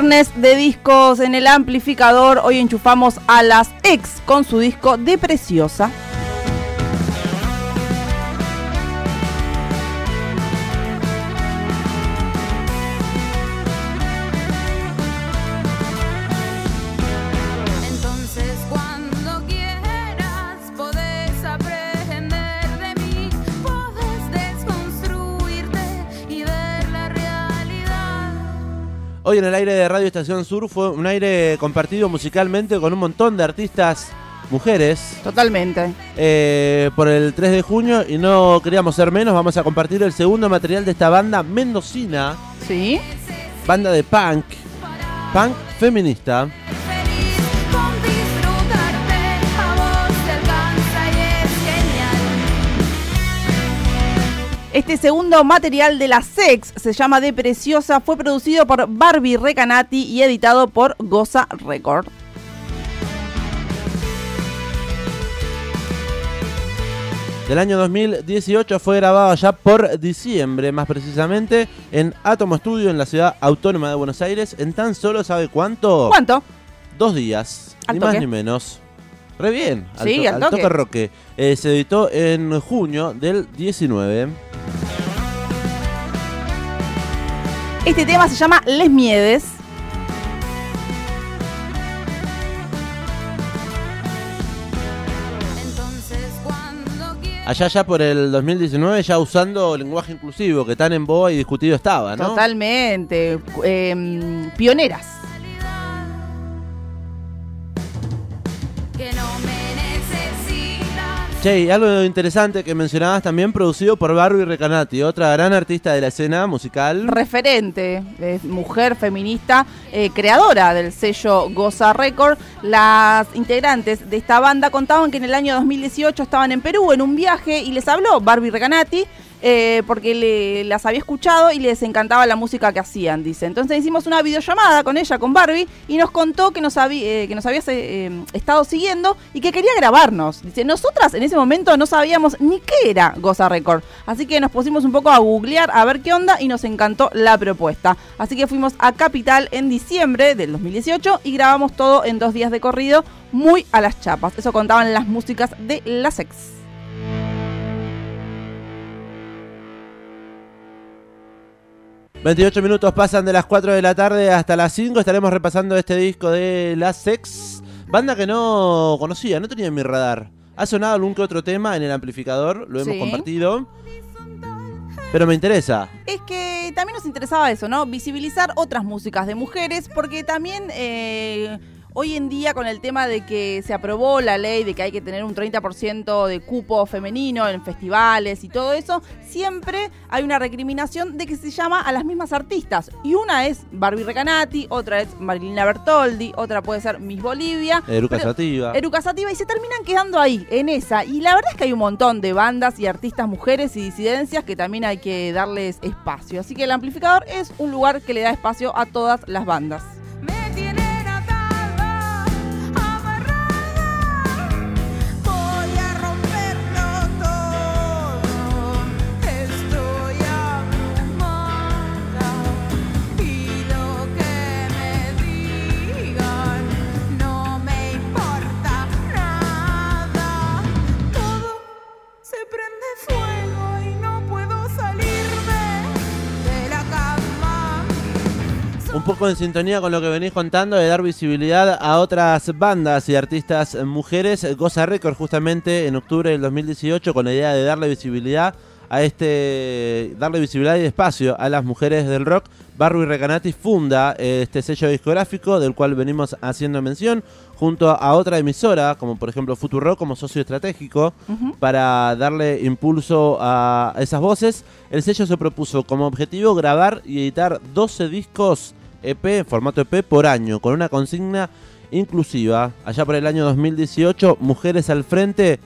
De discos en el amplificador. Hoy enchufamos a las ex con su disco de Preciosa. Hoy en el aire de Radio Estación Sur fue un aire compartido musicalmente con un montón de artistas mujeres. Totalmente. eh, por el 3 de junio y no queríamos ser menos, vamos a compartir el segundo material de esta banda mendocina, ¿Sí? banda de punk, punk feminista. Este segundo material de la Sex se llama De Preciosa, fue producido por Barbie Recanati y editado por Goza Record. Del año 2018 fue grabado ya por diciembre, más precisamente, en Atomo Studio en la ciudad autónoma de Buenos Aires, en tan solo, ¿sabe cuánto? ¿Cuánto? Dos días, Al ni más ni menos. Re bien, al, Sí, to- al al toque. roque. Eh, se editó en junio del 19. Este tema se llama Les Miedes. Allá ya por el 2019 ya usando lenguaje inclusivo, que tan en boa y discutido estaba, ¿no? Totalmente. eh, pioneras. Che, y algo interesante que mencionabas también, producido por Barbie Recanati, otra gran artista de la escena musical. referente, es mujer feminista, eh, creadora del sello Goza Record. Las integrantes de esta banda contaban que en el año 2018 estaban en Perú en un viaje y les habló Barbie Recanati. Eh, porque las había escuchado y les encantaba la música que hacían, dice. Entonces hicimos una videollamada con ella, con Barbie, y nos contó que nos, eh, que nos había eh, estado siguiendo y que quería grabarnos. Dice, nosotras en ese momento no sabíamos ni qué era Goza Record. Así que nos pusimos un poco a googlear a ver qué onda y nos encantó la propuesta. Así que fuimos a Capital en diciembre del 2018 y grabamos todo en dos días de corrido, muy a las chapas. Eso contaban las músicas de la Sex. 28 minutos pasan de las 4 de la tarde hasta las 5. Estaremos repasando este disco de La Sex. Banda que no conocía, no tenía en mi radar. Ha sonado algún que otro tema en el amplificador, lo hemos Sí. compartido. Pero me interesa. Es que también nos interesaba eso, ¿no? Visibilizar otras músicas de mujeres, porque también eh, hoy en día con el tema de que se aprobó la ley de que hay que tener un 30% de cupo femenino en festivales y todo eso, siempre hay una recriminación de que se llama a las mismas artistas. Y una es Barbie Recanati, otra es Marilina Bertoldi, otra puede ser Miss Bolivia. Eruca Sativa. Eruca Sativa y se terminan quedando ahí, en esa. Y la verdad es que hay un montón de bandas y artistas mujeres y disidencias que también hay que darles espacio. Así que el amplificador es un lugar que le da espacio a todas las bandas. Un poco en sintonía con lo que venís contando de dar visibilidad a otras bandas y artistas mujeres. Goza Record justamente en octubre del 2018 con la idea de darle visibilidad a este darle visibilidad y espacio a las mujeres del rock. Barbie Recanati funda eh, este sello discográfico del cual venimos haciendo mención junto a otra emisora como por ejemplo Futuro como socio estratégico para darle impulso a esas voces. El sello se propuso como objetivo grabar y editar 12 discos EP, en formato EP por año, con una consigna inclusiva. Allá por el año 2018, Mujeres al Frente,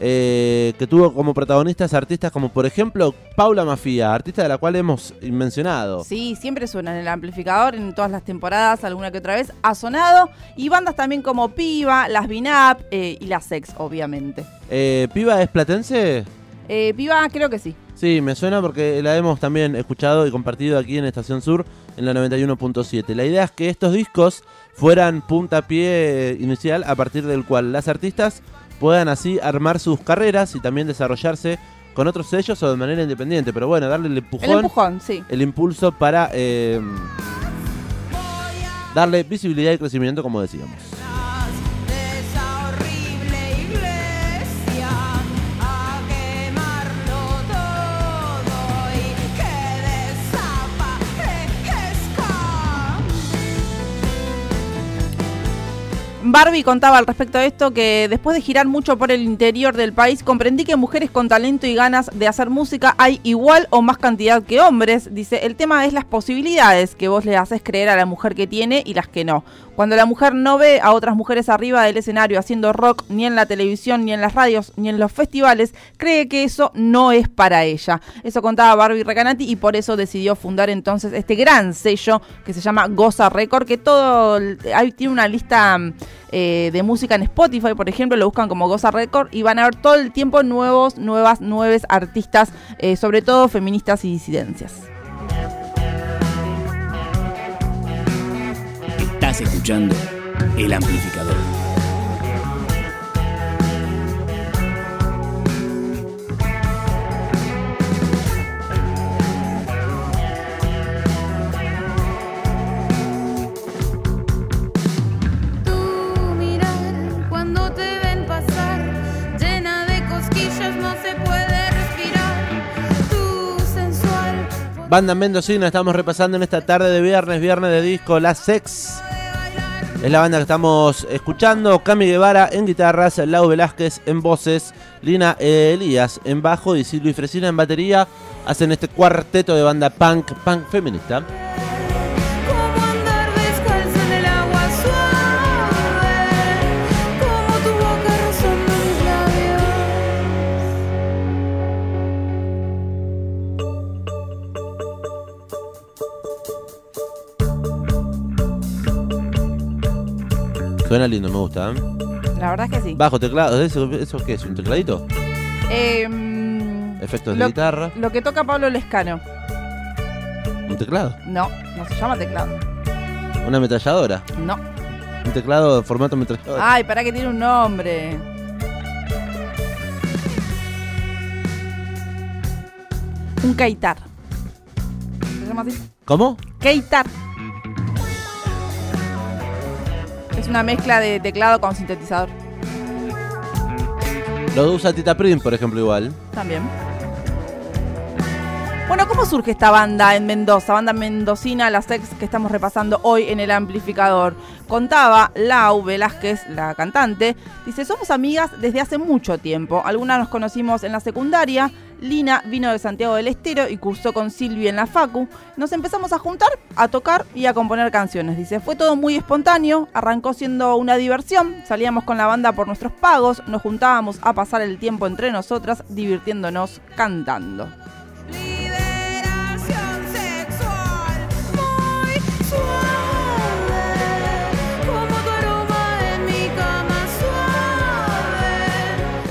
eh, que tuvo como protagonistas artistas como por ejemplo Paula Mafia, artista de la cual hemos mencionado. Sí, siempre suena en el amplificador, en todas las temporadas, alguna que otra vez ha sonado. Y bandas también como Piva, Las Binap eh, y Las Sex, obviamente. Eh, ¿Piba es platense? Eh, Piva, creo que sí. Sí, me suena porque la hemos también escuchado y compartido aquí en Estación Sur en la 91.7. La idea es que estos discos fueran puntapié inicial a partir del cual las artistas puedan así armar sus carreras y también desarrollarse con otros sellos o de manera independiente. Pero bueno, darle el empujón, El empujón, sí. el impulso para eh, darle visibilidad y crecimiento, como decíamos. Barbie contaba al respecto de esto que después de girar mucho por el interior del país, comprendí que mujeres con talento y ganas de hacer música hay igual o más cantidad que hombres. Dice, el tema es las posibilidades que vos le haces creer a la mujer que tiene y las que no. Cuando la mujer no ve a otras mujeres arriba del escenario haciendo rock, ni en la televisión, ni en las radios, ni en los festivales, cree que eso no es para ella. Eso contaba Barbie Recanati y por eso decidió fundar entonces este gran sello que se llama Goza Record, que todo, ahí tiene una lista mm, eh, de música en Spotify, por ejemplo, lo buscan como Goza Record y van a ver todo el tiempo nuevos, nuevas, nuevos artistas, eh, sobre todo feministas y disidencias. Estás escuchando El Amplificador. Tu mirar cuando te ven pasar, llena de cosquillas, no se puede respirar. Tu sensual Banda Mendocina, estamos repasando en esta tarde de viernes, viernes de disco, La Sex. Es la banda que estamos escuchando. Cami Guevara en guitarras, Lau Velázquez en voces, Lina Elías en bajo y Silvia Fresina en batería. Hacen este cuarteto de banda punk, punk feminista. Suena lindo, me gusta. ¿eh? La verdad es que sí. Bajo teclado, ¿eso, ¿eso qué es? ¿Un tecladito? Eh, Efectos de guitarra. Lo que toca Pablo Lescano. ¿Un teclado? No, no se llama teclado. ¿Una ametralladora? No. ¿Un teclado de formato ametralladora? Ay, para que tiene un nombre. Un keitar. ¿Se llama así? ¿Cómo? Keitar. Es una mezcla de teclado con sintetizador. Lo usa Tita Prim, por ejemplo, igual. También. Bueno, ¿cómo surge esta banda en Mendoza? Banda mendocina, la sex que estamos repasando hoy en el amplificador. Contaba Lau Velázquez, la cantante, dice, somos amigas desde hace mucho tiempo. Algunas nos conocimos en la secundaria. Lina vino de Santiago del Estero y cursó con Silvia en la Facu. Nos empezamos a juntar, a tocar y a componer canciones. Dice, fue todo muy espontáneo, arrancó siendo una diversión. Salíamos con la banda por nuestros pagos, nos juntábamos a pasar el tiempo entre nosotras, divirtiéndonos cantando.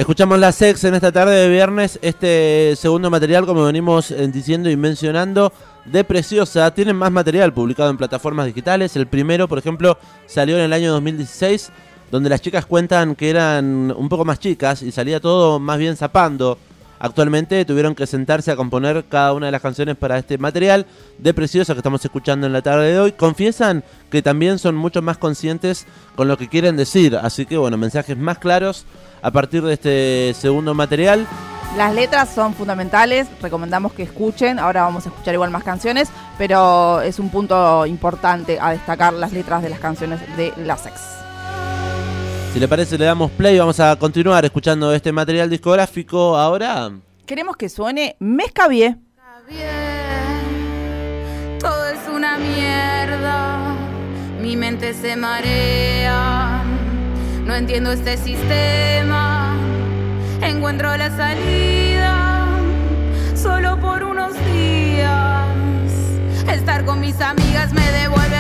Escuchamos la sex en esta tarde de viernes, este segundo material, como venimos eh, diciendo y mencionando, de Preciosa. Tienen más material publicado en plataformas digitales. El primero, por ejemplo, salió en el año 2016, donde las chicas cuentan que eran un poco más chicas y salía todo más bien zapando. Actualmente tuvieron que sentarse a componer cada una de las canciones para este material de Preciosa que estamos escuchando en la tarde de hoy. Confiesan que también son mucho más conscientes con lo que quieren decir. Así que bueno, mensajes más claros a partir de este segundo material. Las letras son fundamentales, recomendamos que escuchen, ahora vamos a escuchar igual más canciones, pero es un punto importante a destacar las letras de las canciones de la sex. Si le parece, le damos play. Vamos a continuar escuchando este material discográfico ahora. Queremos que suene bien, todo es una mierda, mi mente se marea, no entiendo este sistema, encuentro la salida solo por unos días, estar con mis amigas me devuelve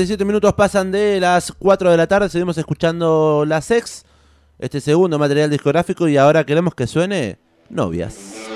37 minutos pasan de las 4 de la tarde, seguimos escuchando la Sex, este segundo material discográfico y ahora queremos que suene novias.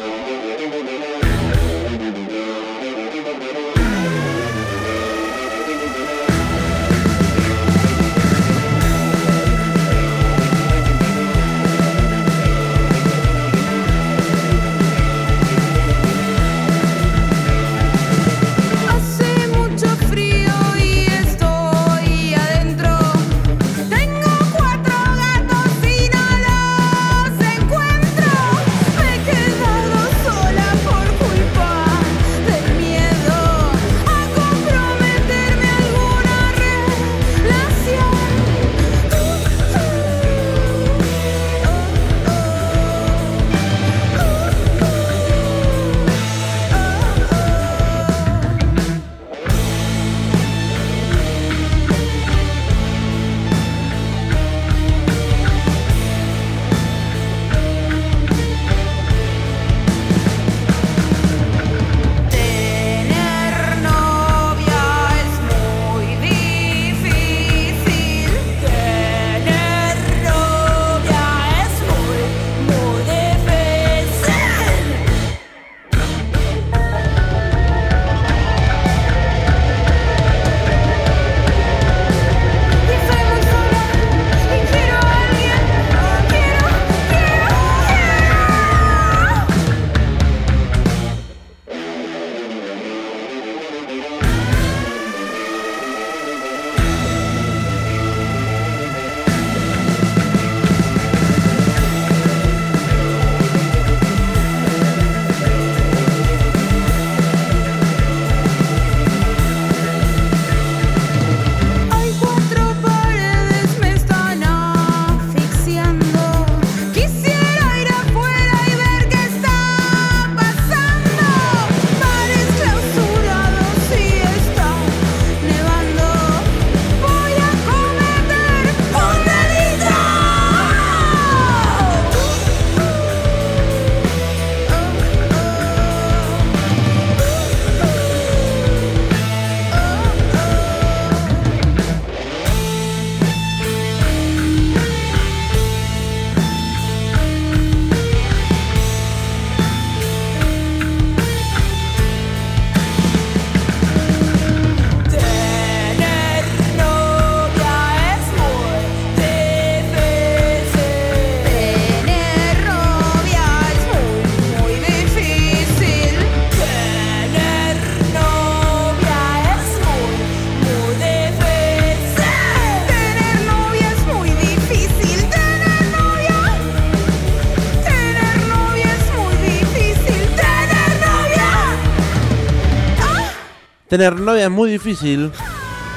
Tener novia es muy difícil.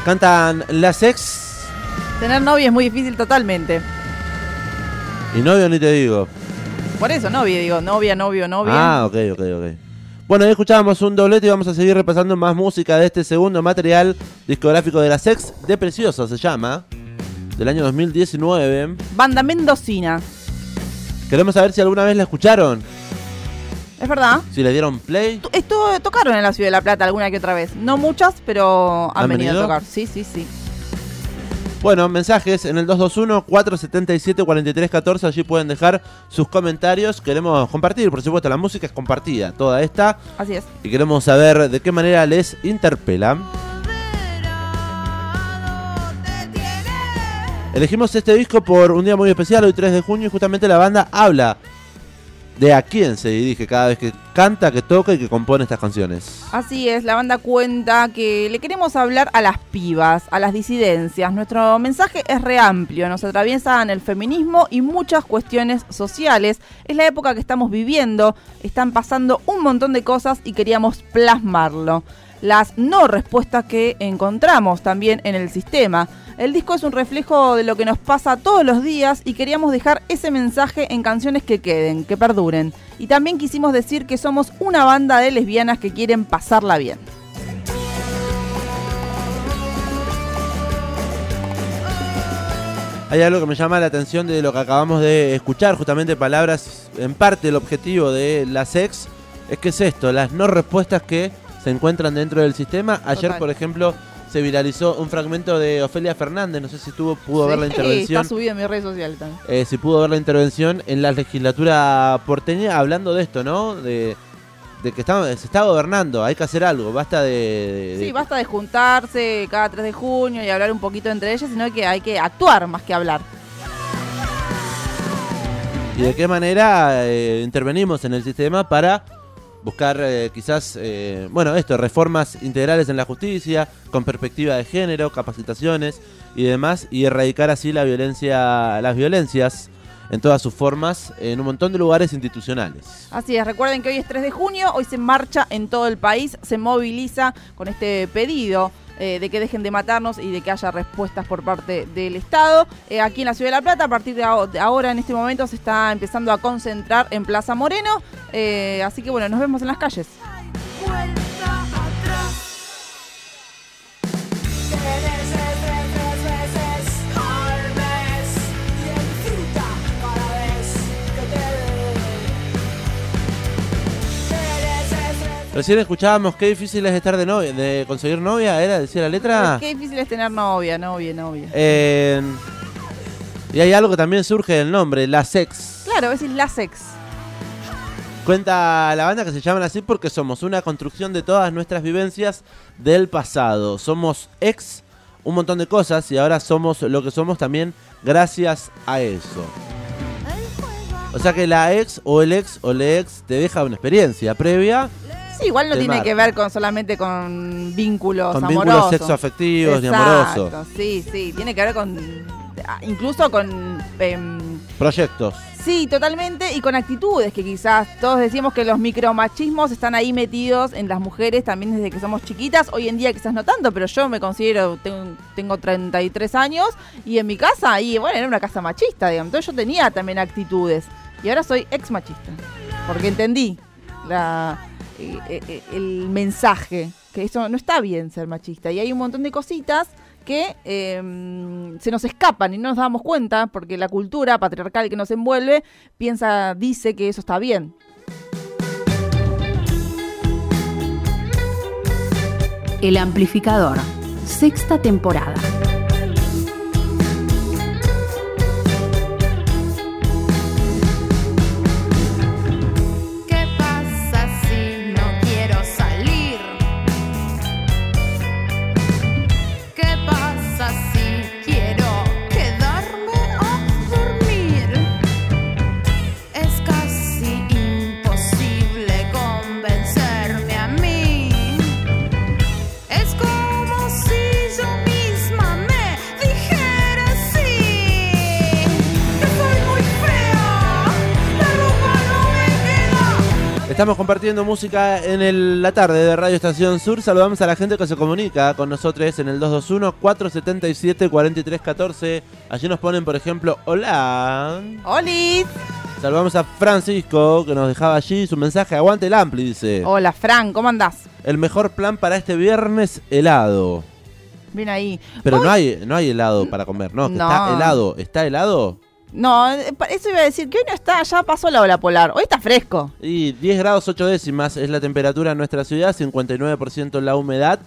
Cantan la Sex Tener novia es muy difícil totalmente. y novio ni te digo. Por eso novia, digo, novia, novio, novia. Ah, ok, ok, ok. Bueno, ahí escuchábamos un doblete y vamos a seguir repasando más música de este segundo material discográfico de la Sex, de Precioso se llama, del año 2019. Banda mendocina. Queremos saber si alguna vez la escucharon, Es verdad. si le dieron play. Tu- Esto tocaron en la ciudad de La Plata alguna que otra vez. No muchas, pero han, ¿Han venido, venido? a tocar. Sí, sí, sí. Bueno, mensajes en el 221-477-4314, allí pueden dejar sus comentarios. Queremos compartir, por supuesto, la música es compartida, toda esta, Así es. y queremos saber de qué manera les interpela. Elegimos este disco por un día muy especial, hoy 3 de junio, y justamente la banda habla de a quién se dirige cada vez que canta, que toca y que compone estas canciones. Así es, la banda cuenta que le queremos hablar a las pibas, a las disidencias. Nuestro mensaje es re amplio, nos atraviesan el feminismo y muchas cuestiones sociales. Es la época que estamos viviendo, están pasando un montón de cosas y queríamos plasmarlo. Las no respuestas que encontramos también en el sistema. El disco es un reflejo de lo que nos pasa todos los días y queríamos dejar ese mensaje en canciones que queden, que perduren. Y también quisimos decir que somos una banda de lesbianas que quieren pasarla bien. Hay algo que me llama la atención de lo que acabamos de escuchar, justamente palabras, en parte el objetivo de la sex, es que es esto, las no respuestas que se encuentran dentro del sistema. Ayer, Total. por ejemplo, se viralizó un fragmento de Ofelia Fernández, no sé si tuvo, pudo ver la Sí, intervención. Está subido en mis redes sociales también. eh, si pudo ver la intervención en la legislatura porteña hablando de esto, ¿no? De, de que está- se está gobernando, hay que hacer algo, basta de... de- Sí, basta de juntarse cada 3 de junio y hablar un poquito entre ellas, sino que hay que actuar más que hablar. y de qué manera eh, intervenimos en el sistema para buscar eh, quizás, eh, bueno, esto, reformas integrales en la justicia, con perspectiva de género, capacitaciones y demás, y erradicar así la violencia, las violencias en todas sus formas en un montón de lugares institucionales. Así es, recuerden que hoy es 3 de junio, hoy se marcha en todo el país, se moviliza con este pedido eh, de que dejen de matarnos y de que haya respuestas por parte del Estado. Eh, aquí en la Ciudad de La Plata, a partir de, aho- de ahora, en este momento, se está empezando a concentrar en Plaza Moreno. Eh, así que bueno, nos vemos en las calles. Recién escuchábamos qué difícil es estar de novia, de conseguir novia, ¿era? Decía la letra. Qué difícil es tener novia, novia, novia. Eh, y hay algo que también surge del nombre, la sex. Claro, es la sex. Cuenta la banda que se llaman así porque somos una construcción de todas nuestras vivencias del pasado. Somos ex un montón de cosas y ahora somos lo que somos también gracias a eso. O sea que la ex o el ex o la ex te deja una experiencia previa Sí, igual no tiene que ver con solamente con vínculos con amorosos. vínculos sexoafectivos ni Exacto, amorosos. Sí, sí, tiene que ver con incluso con em, Proyectos. sí, totalmente y con actitudes que quizás todos decimos que los micromachismos están ahí metidos en las mujeres también desde que somos chiquitas. Hoy en día quizás no tanto, pero yo me considero tengo, tengo 33 años y en mi casa ahí, bueno, era una casa machista, digamos. Entonces yo tenía también actitudes y ahora soy ex machista porque entendí la eh, eh, el mensaje que eso no está bien ser machista y hay un montón de cositas que eh, se nos escapan y no nos damos cuenta porque la cultura patriarcal que nos envuelve piensa, dice que eso está bien. El amplificador. Sexta temporada. Estamos compartiendo música en el- la tarde de Radio Estación Sur. Saludamos a la gente que se comunica con nosotros en el 221-477-4314. Allí nos ponen, por ejemplo, hola. ¡Oli! Saludamos a Francisco que nos dejaba allí su mensaje. Aguante el ampli, dice. Hola, Fran, ¿cómo andás? El mejor plan para este viernes, helado. Bien ahí. Pero no hay, no hay helado para comer, no, No. está helado. ¿Está helado? No, eh, eso iba a decir que hoy no está, ya pasó la ola polar. Hoy está fresco. Y 10 grados 8 décimas es la temperatura en nuestra ciudad, 59% la humedad.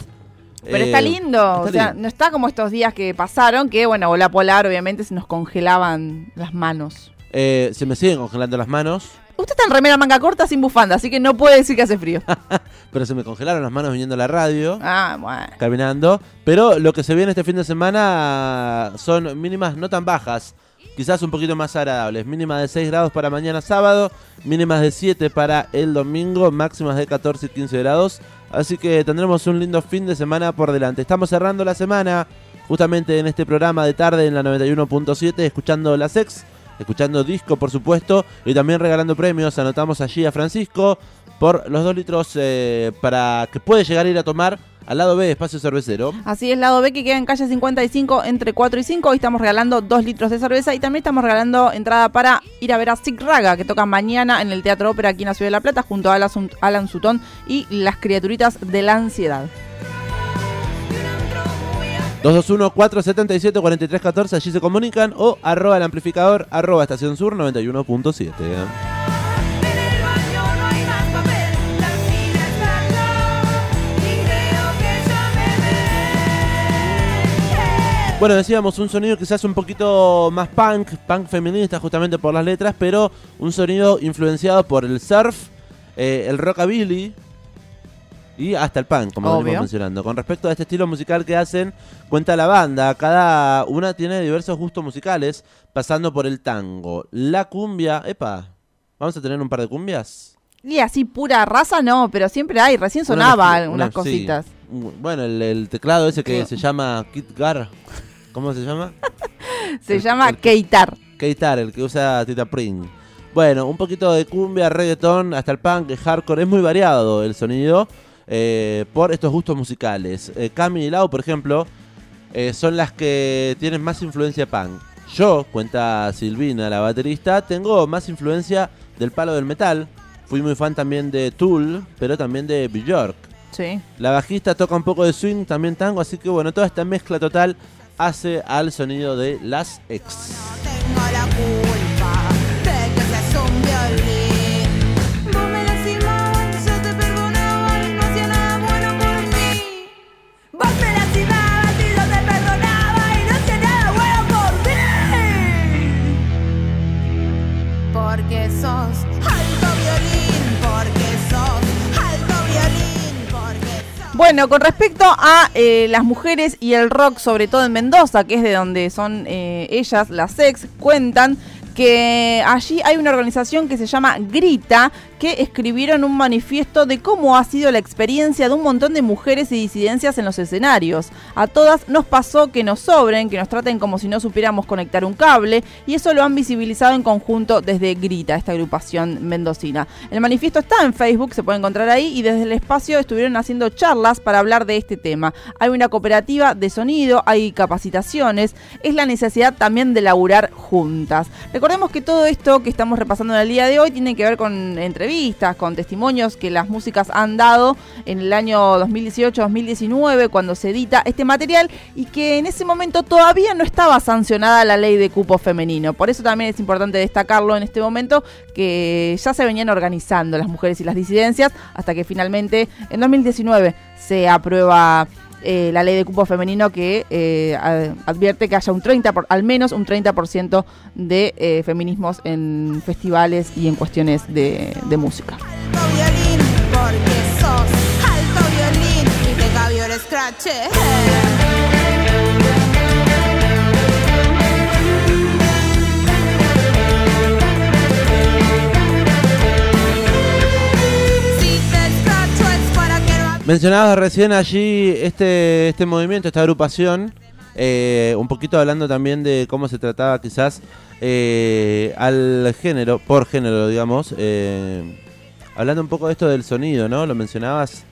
Pero Eh, está lindo, está o sea, lindo. no está como estos días que pasaron, que bueno, ola polar obviamente se nos congelaban las manos. Eh, se me siguen congelando las manos, Usted está en remera manga corta sin bufanda, así que no puede decir que hace frío. pero se me congelaron las manos viniendo a la radio. ah, bueno. caminando. Pero lo que se viene este fin de semana son mínimas no tan bajas, quizás un poquito más agradables. Mínimas de 6 grados para mañana sábado, mínimas de 7 para el domingo, máximas de 14 y 15 grados. Así que tendremos un lindo fin de semana por delante. Estamos cerrando la semana justamente en este programa de tarde en la 91.7, escuchando la sex. Escuchando disco, por supuesto, y también regalando premios. Anotamos allí a Francisco por los 2 litros eh, para que puede llegar a ir a tomar al lado B de Espacio Cervecero. Así es, lado B que queda en calle 55 entre 4 y 5. Hoy estamos regalando 2 litros de cerveza y también estamos regalando entrada para ir a ver a Sig Raga, que toca mañana en el Teatro Ópera aquí en la Ciudad de La Plata, junto a Alan Alan Sutón y las criaturitas de la ansiedad. 221-477-4314, allí se comunican o arroba el amplificador, arroba estación sur 91.7. Bueno, decíamos un sonido quizás un poquito más punk, punk feminista justamente por las letras, pero un sonido influenciado por el surf, eh, el rockabilly y hasta el punk, como Obvio. venimos mencionando. Con respecto a este estilo musical que hacen, cuenta la banda, cada una tiene diversos gustos musicales, pasando por el tango, la cumbia, epa, vamos a tener un par de cumbias. Y así pura raza no, pero siempre hay, recién sonaba Una- algunas una- cositas. sí. Bueno, el, el teclado ese que ¿Qué? se llama Kit Gar, ¿cómo se llama? Se el- llama el- Keitar. Keitar, el que usa Tita Pring. Bueno, un poquito de cumbia, reggaetón, hasta el punk, el hardcore. Es muy variado el sonido eh, por estos gustos musicales. Eh, Cami y Lau, por ejemplo, eh, son las que tienen más influencia punk. Yo, cuenta Silvina, la baterista, tengo más influencia del palo del metal. Fui muy fan también de Tool, pero también de Björk. Sí. La bajista toca un poco de swing, también tango, así que bueno, toda esta mezcla total hace al sonido de las ex. Bueno, con respecto a eh, las mujeres y el rock, sobre todo en Mendoza, que es de donde son eh, ellas, las ex, cuentan que allí hay una organización que se llama Grita, que escribieron un manifiesto de cómo ha sido la experiencia de un montón de mujeres y disidencias en los escenarios. A todas nos pasó que nos sobren, que nos traten como si no supiéramos conectar un cable, y eso lo han visibilizado en conjunto desde Grita, esta agrupación mendocina. El manifiesto está en Facebook, se puede encontrar ahí, y desde el espacio estuvieron haciendo charlas para hablar de este tema. Hay una cooperativa de sonido, hay capacitaciones, es la necesidad también de laburar juntas. Recordemos que todo esto que estamos repasando en el día de hoy tiene que ver con entrevistas, con testimonios que las músicas han dado en el año 2018-2019 cuando se edita este material y que en ese momento todavía no estaba sancionada la ley de cupo femenino. Por eso también es importante destacarlo en este momento que ya se venían organizando las mujeres y las disidencias hasta que finalmente en 2019 se aprueba eh, la ley de cupo femenino que eh, advierte que haya un 30 por- al menos un 30% de eh, feminismos en festivales y en cuestiones de, música. Mencionabas recién allí este, este movimiento, esta agrupación, eh, un poquito hablando también de cómo se trataba quizás eh, al género, por género digamos, eh, hablando un poco de esto del sonido, ¿no? Lo mencionabas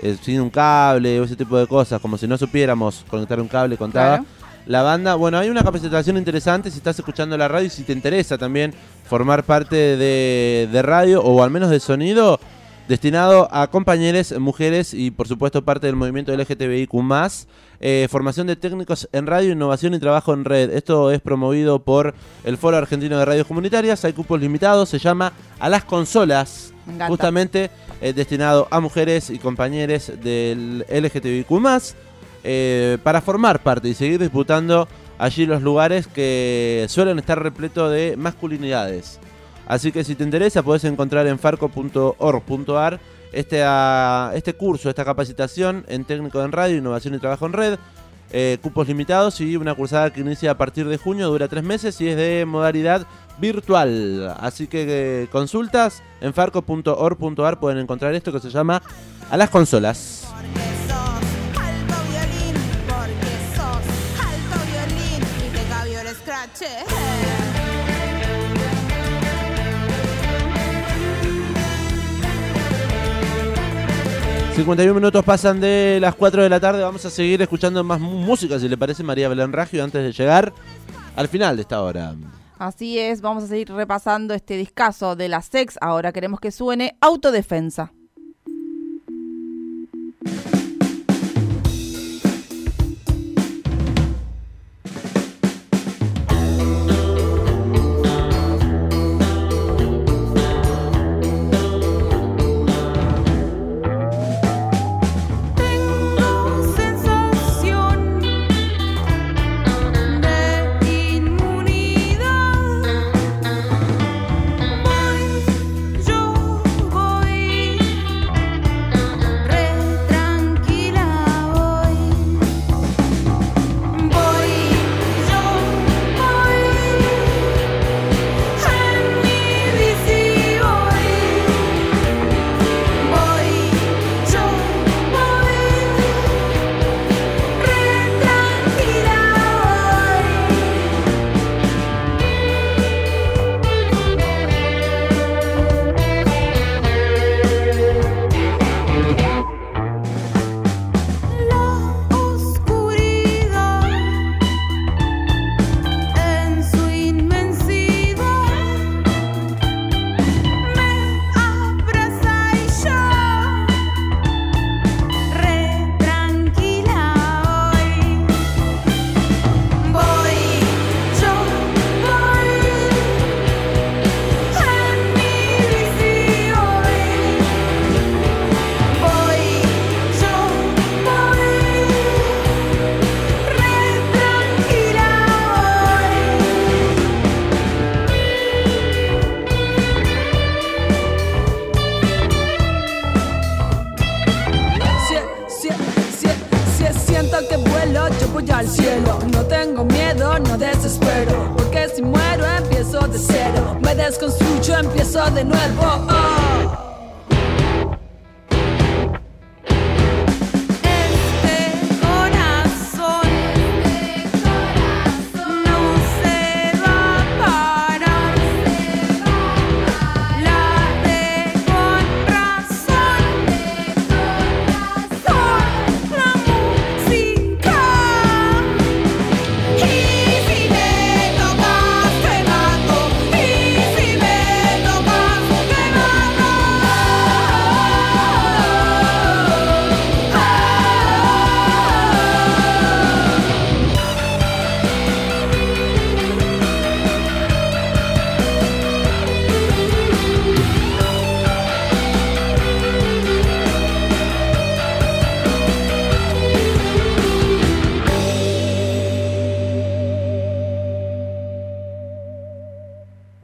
eh, sin un cable o ese tipo de cosas, como si no supiéramos conectar un cable, contaba. Claro. La banda, bueno, hay una capacitación interesante si estás escuchando la radio y si te interesa también formar parte de, de radio o al menos de sonido, destinado a compañeras, mujeres y por supuesto parte del movimiento LGTBIQ+. Eh, formación de técnicos en radio, innovación y trabajo en red. Esto es promovido por el Foro Argentino de Radios Comunitarias. Hay cupos limitados, se llama A las Consolas. Justamente eh, destinado a mujeres y compañeros del LGTBIQ+, eh, para formar parte y seguir disputando allí los lugares que suelen estar repletos de masculinidades. Así que si te interesa, puedes encontrar en farco.org.ar este, ah, este curso, esta capacitación en técnico en radio, innovación y trabajo en red. eh, cupos limitados y una cursada que inicia a partir de junio, dura tres meses y es de modalidad virtual. Así que eh, consultas en farco.org.ar pueden encontrar esto que se llama A las consolas. Porque sos alto violín, porque sos alto violín y 51 minutos pasan de las 4 de la tarde. Vamos a seguir escuchando más música, si le parece, María Belén Raggio, antes de llegar al final de esta hora. Así es, vamos a seguir repasando este discazo de la sex. Ahora queremos que suene autodefensa.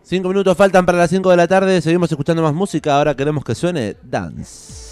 Cinco minutos faltan para las cinco de la tarde, seguimos escuchando más música, ahora queremos que suene Dance.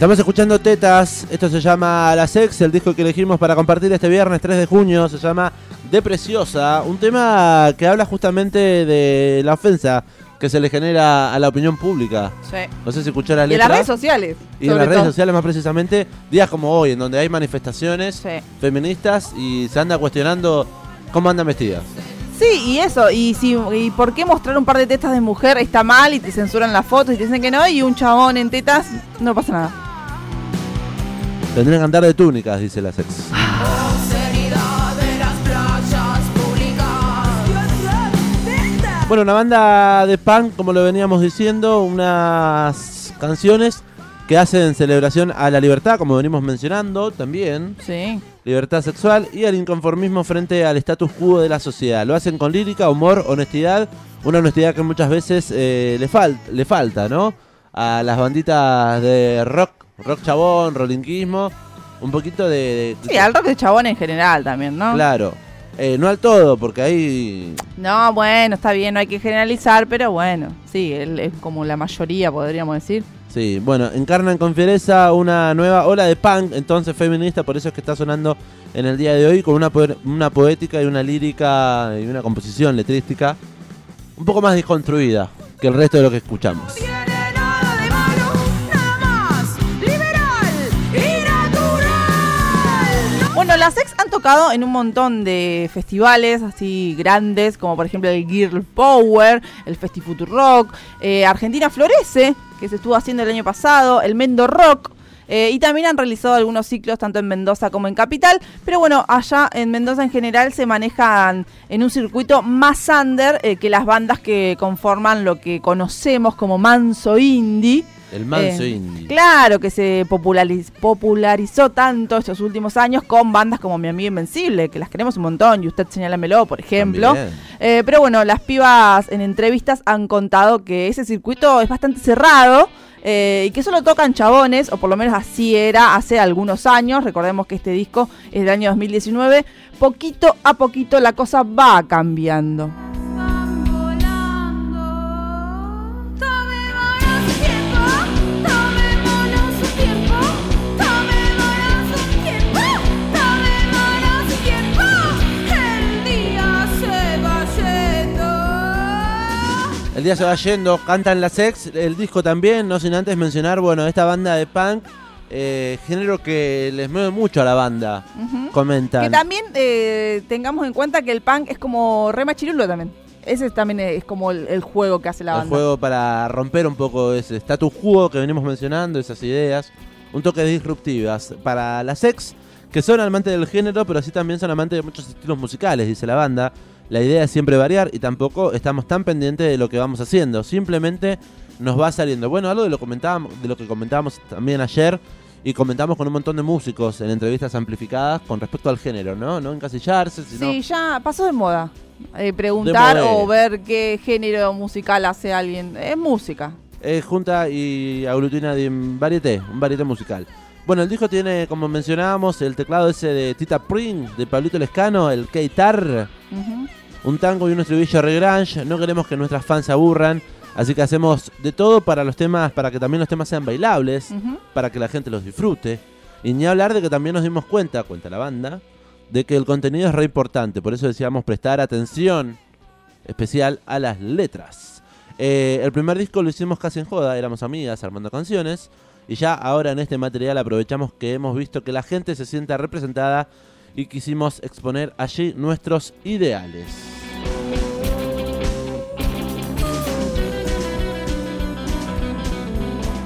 Estamos escuchando Tetas, esto se llama La Sex, el disco que elegimos para compartir este viernes 3 de junio se llama De Preciosa, un tema que habla justamente de la ofensa que se le genera a la opinión pública. Sí. No sé si escuchar las Y en las redes sociales. Y en las redes sociales más precisamente, días como hoy, en donde hay manifestaciones feministas y se anda cuestionando cómo andan vestidas. Sí, y eso, y, si, y por qué mostrar un par de tetas de mujer está mal y te censuran las fotos y te dicen que no, y un chabón en tetas no pasa nada. Tendrían que andar de túnicas, dice la sex. Bueno, una banda de punk, como lo veníamos diciendo, unas canciones que hacen celebración a la libertad, como venimos mencionando también, Sí. libertad sexual y al inconformismo frente al status quo de la sociedad. Lo hacen con lírica, humor, honestidad, una honestidad que muchas veces eh, le, fal- le falta, ¿no? A las banditas de rock, rock chabón, rolinquismo, un poquito de... de- Sí, al rock de chabón en general también, ¿no? Claro. Eh, no al todo, porque ahí No, bueno, está bien, no hay que generalizar, pero bueno, sí, él es como la mayoría, podríamos decir. Sí, bueno, encarnan con fiereza una nueva ola de punk, entonces feminista, por eso es que está sonando en el día de hoy con una, una poética y una lírica y una composición letrística un poco más desconstruida que el resto de lo que escuchamos. Bueno, las ex han tocado en un montón de festivales así grandes, como por ejemplo el Girl Power, el Festifutur Rock, eh, Argentina Florece, que se estuvo haciendo el año pasado, el Mendo Rock. eh, y también han realizado algunos ciclos tanto en Mendoza como en Capital. Pero bueno, allá en Mendoza en general se manejan en un circuito más under eh, que las bandas que conforman lo que conocemos como manso indie. El manso Eh, indie. Claro, que se populariz- popularizó tanto estos últimos años con bandas como Mi Amigo Invencible, que las queremos un montón, y usted señálamelo, por ejemplo. Eh, pero bueno, las pibas en entrevistas han contado que ese circuito es bastante cerrado. eh, y que solo tocan chabones, o por lo menos así era hace algunos años. Recordemos que este disco es del año 2019. Poquito a poquito la cosa va cambiando. El día se va yendo, cantan las ex, el disco también, no sin antes mencionar, bueno, esta banda de punk, eh, género que les mueve mucho a la banda, comentan. Que también eh, tengamos en cuenta que el punk es como re machirulo también. Ese también es como el, el juego que hace la el banda. juego para romper un poco ese status quo que venimos mencionando, esas ideas, un toque disruptivas para las ex, que son amantes del género, pero sí también son amantes de muchos estilos musicales, dice la banda. La idea es siempre variar y tampoco estamos tan pendientes de lo que vamos haciendo, simplemente nos va saliendo. Bueno, algo de lo, comentábamos, de lo que comentábamos también ayer y comentamos con un montón de músicos en entrevistas amplificadas con respecto al género, ¿no? No encasillarse, sino... Sí, ya pasó de moda. Eh, preguntar De moda. o ver qué género musical hace alguien. Es música. Es junta y aglutina de un varieté, un varieté musical. Bueno, el disco tiene, como mencionábamos, el teclado ese de Tita Pring, de Pablito Lescano, el Keitar. Un tango y un estribillo re grunge. No queremos que nuestras fans se aburran, así que hacemos de todo para los temas, para que también los temas sean bailables, para que la gente los disfrute. Y ni hablar de que también nos dimos cuenta, cuenta la banda, de que el contenido es re importante. Por eso decíamos prestar atención especial a las letras. Eh, el primer disco lo hicimos casi en joda, éramos amigas armando canciones. Y ya ahora en este material aprovechamos que hemos visto que la gente se sienta representada y quisimos exponer allí nuestros ideales.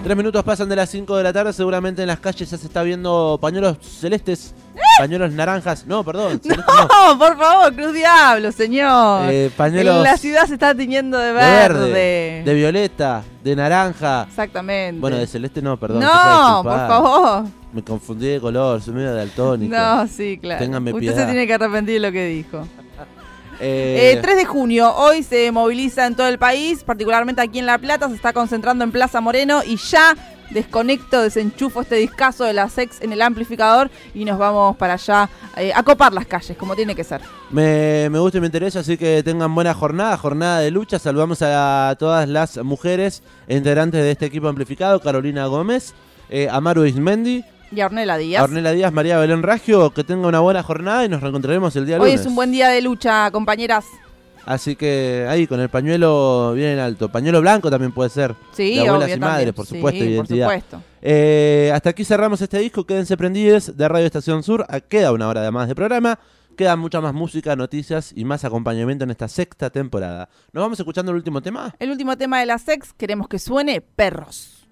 Tres minutos pasan de las 5 de la tarde, seguramente en las calles ya se está viendo pañuelos celestes, pañuelos naranjas, no, perdón, no. No, por favor, Cruz Diablo, señor. Eh, pañuelos La ciudad se está tiñendo de de verde. de violeta, de naranja. Exactamente. Bueno, de celeste no, perdón. no, por favor. Me confundí de color, soy medio daltónico. No, sí, claro. Ténganme Usted piedad. se tiene que arrepentir de lo que dijo. Eh, Eh, 3 de junio, hoy se moviliza en todo el país, particularmente aquí en La Plata, se está concentrando en Plaza Moreno y ya desconecto, desenchufo este discazo de la sex en el amplificador y nos vamos para allá eh, a copar las calles, como tiene que ser. me, me gusta y me interesa, así que tengan buena jornada, jornada de lucha. Saludamos a todas las mujeres integrantes de este equipo amplificado, Carolina Gómez, eh, Amaru Ismendi, Y a Ornella Díaz. Ornella Díaz, María Belén Raggio, que tenga una buena jornada y nos reencontraremos el día Hoy lunes. es un buen día de lucha, compañeras. Así que ahí con el pañuelo bien en alto. Pañuelo blanco también puede ser. Sí, de abuelas obvio y madres, por Sí, supuesto, por identidad. supuesto. Eh, hasta aquí cerramos este disco. Quédense prendidos de Radio Estación Sur. Ah, Queda una hora de más de programa. Queda mucha más música, noticias y más acompañamiento en esta sexta temporada. ¿Nos vamos escuchando el último tema? El último tema de la sex, queremos que suene perros.